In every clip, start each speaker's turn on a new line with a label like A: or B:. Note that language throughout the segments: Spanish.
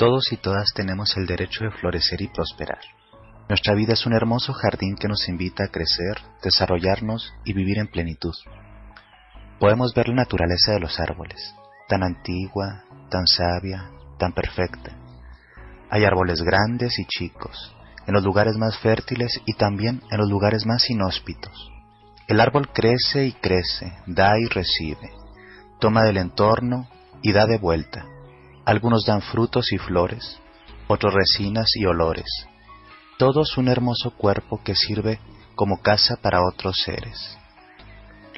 A: Todos y todas tenemos el derecho de florecer y prosperar. Nuestra vida es un hermoso jardín que nos invita a crecer, desarrollarnos y vivir en plenitud. Podemos ver la naturaleza de los árboles, tan antigua, tan sabia, tan perfecta. Hay árboles grandes y chicos, en los lugares más fértiles y también en los lugares más inhóspitos. El árbol crece y crece, da y recibe, toma del entorno y da de vuelta. Algunos dan frutos y flores, otros resinas y olores. Todos un hermoso cuerpo que sirve como casa para otros seres.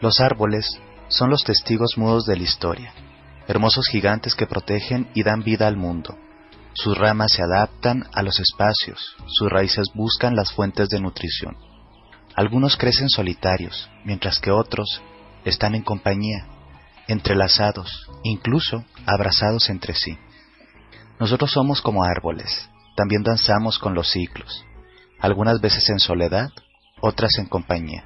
A: Los árboles son los testigos mudos de la historia, hermosos gigantes que protegen y dan vida al mundo. Sus ramas se adaptan a los espacios, sus raíces buscan las fuentes de nutrición. Algunos crecen solitarios, mientras que otros están en compañía, entrelazados, incluso abrazados entre sí. Nosotros somos como árboles, también danzamos con los ciclos, algunas veces en soledad, otras en compañía,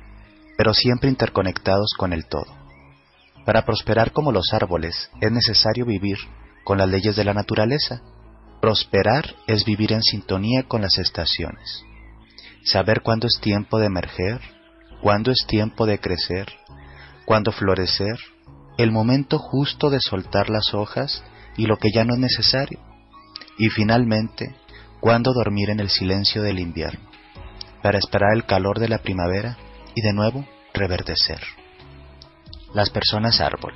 A: pero siempre interconectados con el todo. Para prosperar como los árboles es necesario vivir con las leyes de la naturaleza. Prosperar es vivir en sintonía con las estaciones. Saber cuándo es tiempo de emerger, cuándo es tiempo de crecer, cuándo florecer, el momento justo de soltar las hojas y lo que ya no es necesario. Y finalmente, cuándo dormir en el silencio del invierno, para esperar el calor de la primavera y de nuevo reverdecer. Las personas árbol.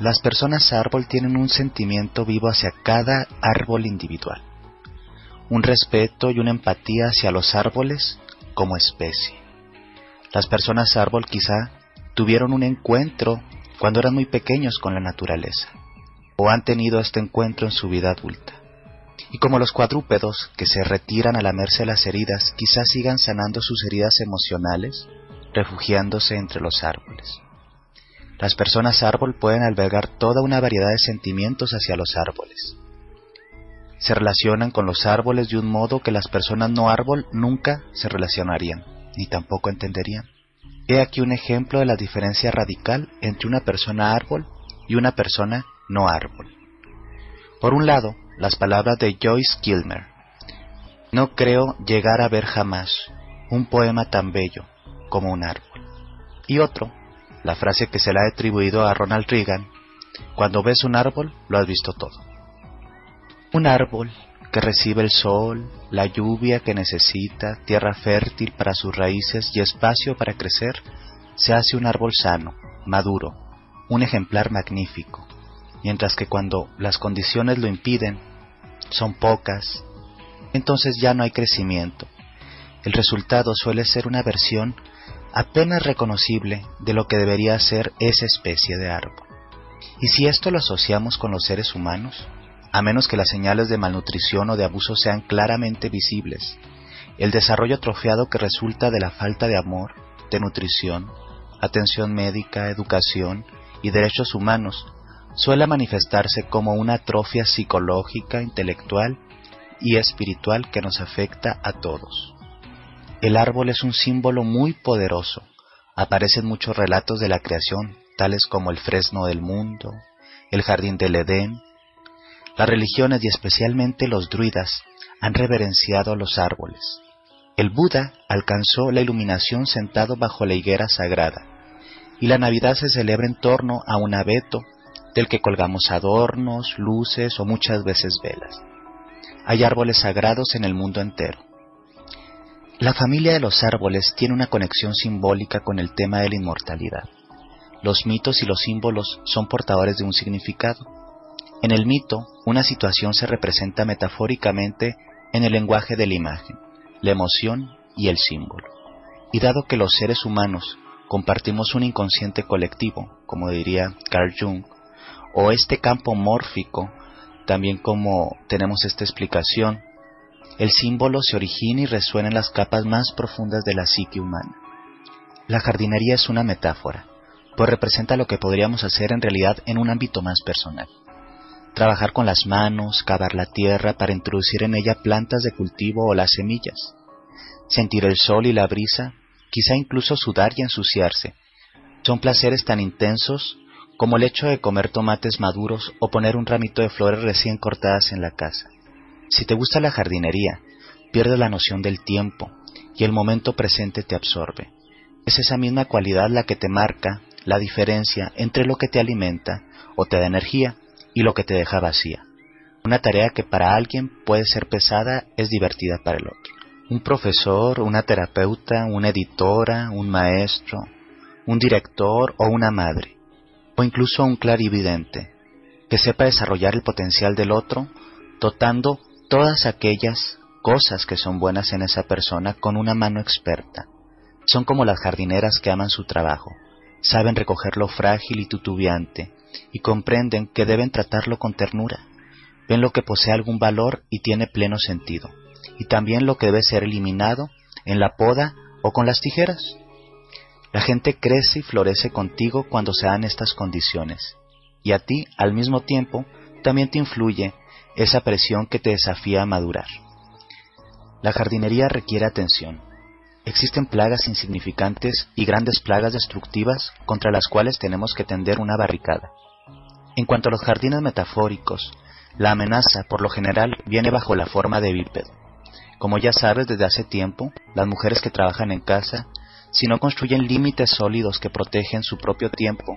A: Las personas árbol tienen un sentimiento vivo hacia cada árbol individual, un respeto y una empatía hacia los árboles como especie. Las personas árbol quizá tuvieron un encuentro cuando eran muy pequeños con la naturaleza, o han tenido este encuentro en su vida adulta. Y como los cuadrúpedos que se retiran a lamerse las heridas, quizás sigan sanando sus heridas emocionales, refugiándose entre los árboles. Las personas árbol pueden albergar toda una variedad de sentimientos hacia los árboles. Se relacionan con los árboles de un modo que las personas no árbol nunca se relacionarían, ni tampoco entenderían. He aquí un ejemplo de la diferencia radical entre una persona árbol y una persona no árbol. Por un lado, las palabras de Joyce Kilmer. No creo llegar a ver jamás un poema tan bello como un árbol. Y otro, la frase que se le ha atribuido a Ronald Reagan, cuando ves un árbol lo has visto todo. Un árbol que recibe el sol, la lluvia que necesita, tierra fértil para sus raíces y espacio para crecer, se hace un árbol sano, maduro, un ejemplar magnífico, mientras que cuando las condiciones lo impiden, son pocas, entonces ya no hay crecimiento. El resultado suele ser una versión apenas reconocible de lo que debería ser esa especie de árbol. Y si esto lo asociamos con los seres humanos, a menos que las señales de malnutrición o de abuso sean claramente visibles. El desarrollo atrofiado que resulta de la falta de amor, de nutrición, atención médica, educación y derechos humanos suele manifestarse como una atrofia psicológica, intelectual y espiritual que nos afecta a todos. El árbol es un símbolo muy poderoso. Aparecen muchos relatos de la creación, tales como el fresno del mundo, el jardín del Edén, las religiones y especialmente los druidas han reverenciado a los árboles. El Buda alcanzó la iluminación sentado bajo la higuera sagrada, y la Navidad se celebra en torno a un abeto del que colgamos adornos, luces o muchas veces velas. Hay árboles sagrados en el mundo entero. La familia de los árboles tiene una conexión simbólica con el tema de la inmortalidad. Los mitos y los símbolos son portadores de un significado. En el mito, una situación se representa metafóricamente en el lenguaje de la imagen, la emoción y el símbolo. Y dado que los seres humanos compartimos un inconsciente colectivo, como diría Carl Jung, o este campo mórfico, también como tenemos esta explicación, el símbolo se origina y resuena en las capas más profundas de la psique humana. La jardinería es una metáfora, pues representa lo que podríamos hacer en realidad en un ámbito más personal trabajar con las manos, cavar la tierra para introducir en ella plantas de cultivo o las semillas, sentir el sol y la brisa, quizá incluso sudar y ensuciarse. Son placeres tan intensos como el hecho de comer tomates maduros o poner un ramito de flores recién cortadas en la casa. Si te gusta la jardinería, pierdes la noción del tiempo y el momento presente te absorbe. Es esa misma cualidad la que te marca la diferencia entre lo que te alimenta o te da energía y lo que te deja vacía. Una tarea que para alguien puede ser pesada es divertida para el otro. Un profesor, una terapeuta, una editora, un maestro, un director o una madre, o incluso un clarividente, que sepa desarrollar el potencial del otro, dotando todas aquellas cosas que son buenas en esa persona con una mano experta. Son como las jardineras que aman su trabajo, saben recoger lo frágil y tutubiante, y comprenden que deben tratarlo con ternura. Ven lo que posee algún valor y tiene pleno sentido, y también lo que debe ser eliminado en la poda o con las tijeras. La gente crece y florece contigo cuando se dan estas condiciones, y a ti, al mismo tiempo, también te influye esa presión que te desafía a madurar. La jardinería requiere atención. Existen plagas insignificantes y grandes plagas destructivas contra las cuales tenemos que tender una barricada. En cuanto a los jardines metafóricos, la amenaza, por lo general, viene bajo la forma de bípedo. Como ya sabes desde hace tiempo, las mujeres que trabajan en casa si no construyen límites sólidos que protegen su propio tiempo,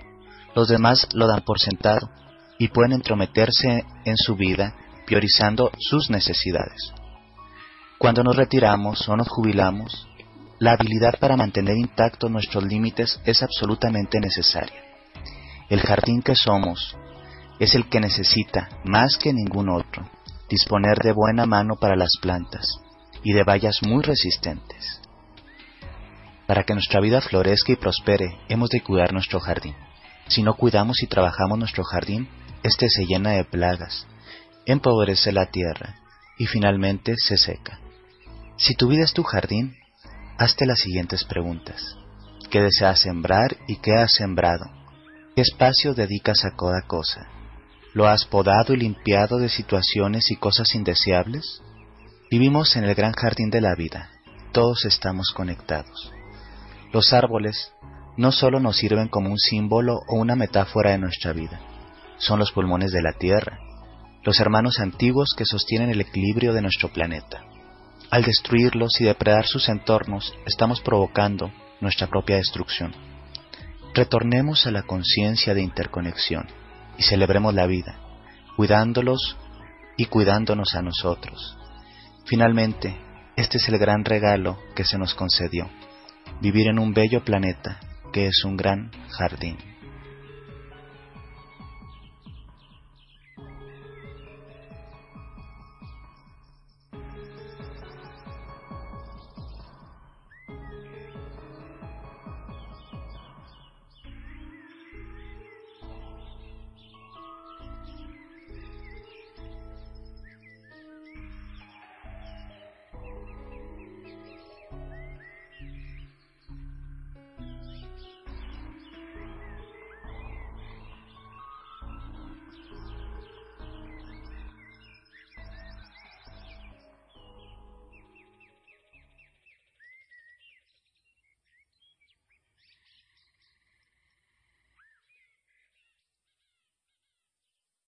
A: los demás lo dan por sentado y pueden entrometerse en su vida priorizando sus necesidades. Cuando nos retiramos o nos jubilamos, la habilidad para mantener intactos nuestros límites es absolutamente necesaria. El jardín que somos es el que necesita, más que ningún otro, disponer de buena mano para las plantas y de vallas muy resistentes. Para que nuestra vida florezca y prospere, hemos de cuidar nuestro jardín. Si no cuidamos y trabajamos nuestro jardín, éste se llena de plagas, empobrece la tierra y finalmente se seca. Si tu vida es tu jardín, hazte las siguientes preguntas. ¿Qué deseas sembrar y qué has sembrado? ¿Qué espacio dedicas a cada cosa? ¿Lo has podado y limpiado de situaciones y cosas indeseables? Vivimos en el gran jardín de la vida. Todos estamos conectados. Los árboles no solo nos sirven como un símbolo o una metáfora de nuestra vida, son los pulmones de la Tierra, los hermanos antiguos que sostienen el equilibrio de nuestro planeta. Al destruirlos y depredar sus entornos, estamos provocando nuestra propia destrucción. Retornemos a la conciencia de interconexión y celebremos la vida, cuidándolos y cuidándonos a nosotros. Finalmente, este es el gran regalo que se nos concedió vivir en un bello planeta que es un gran jardín.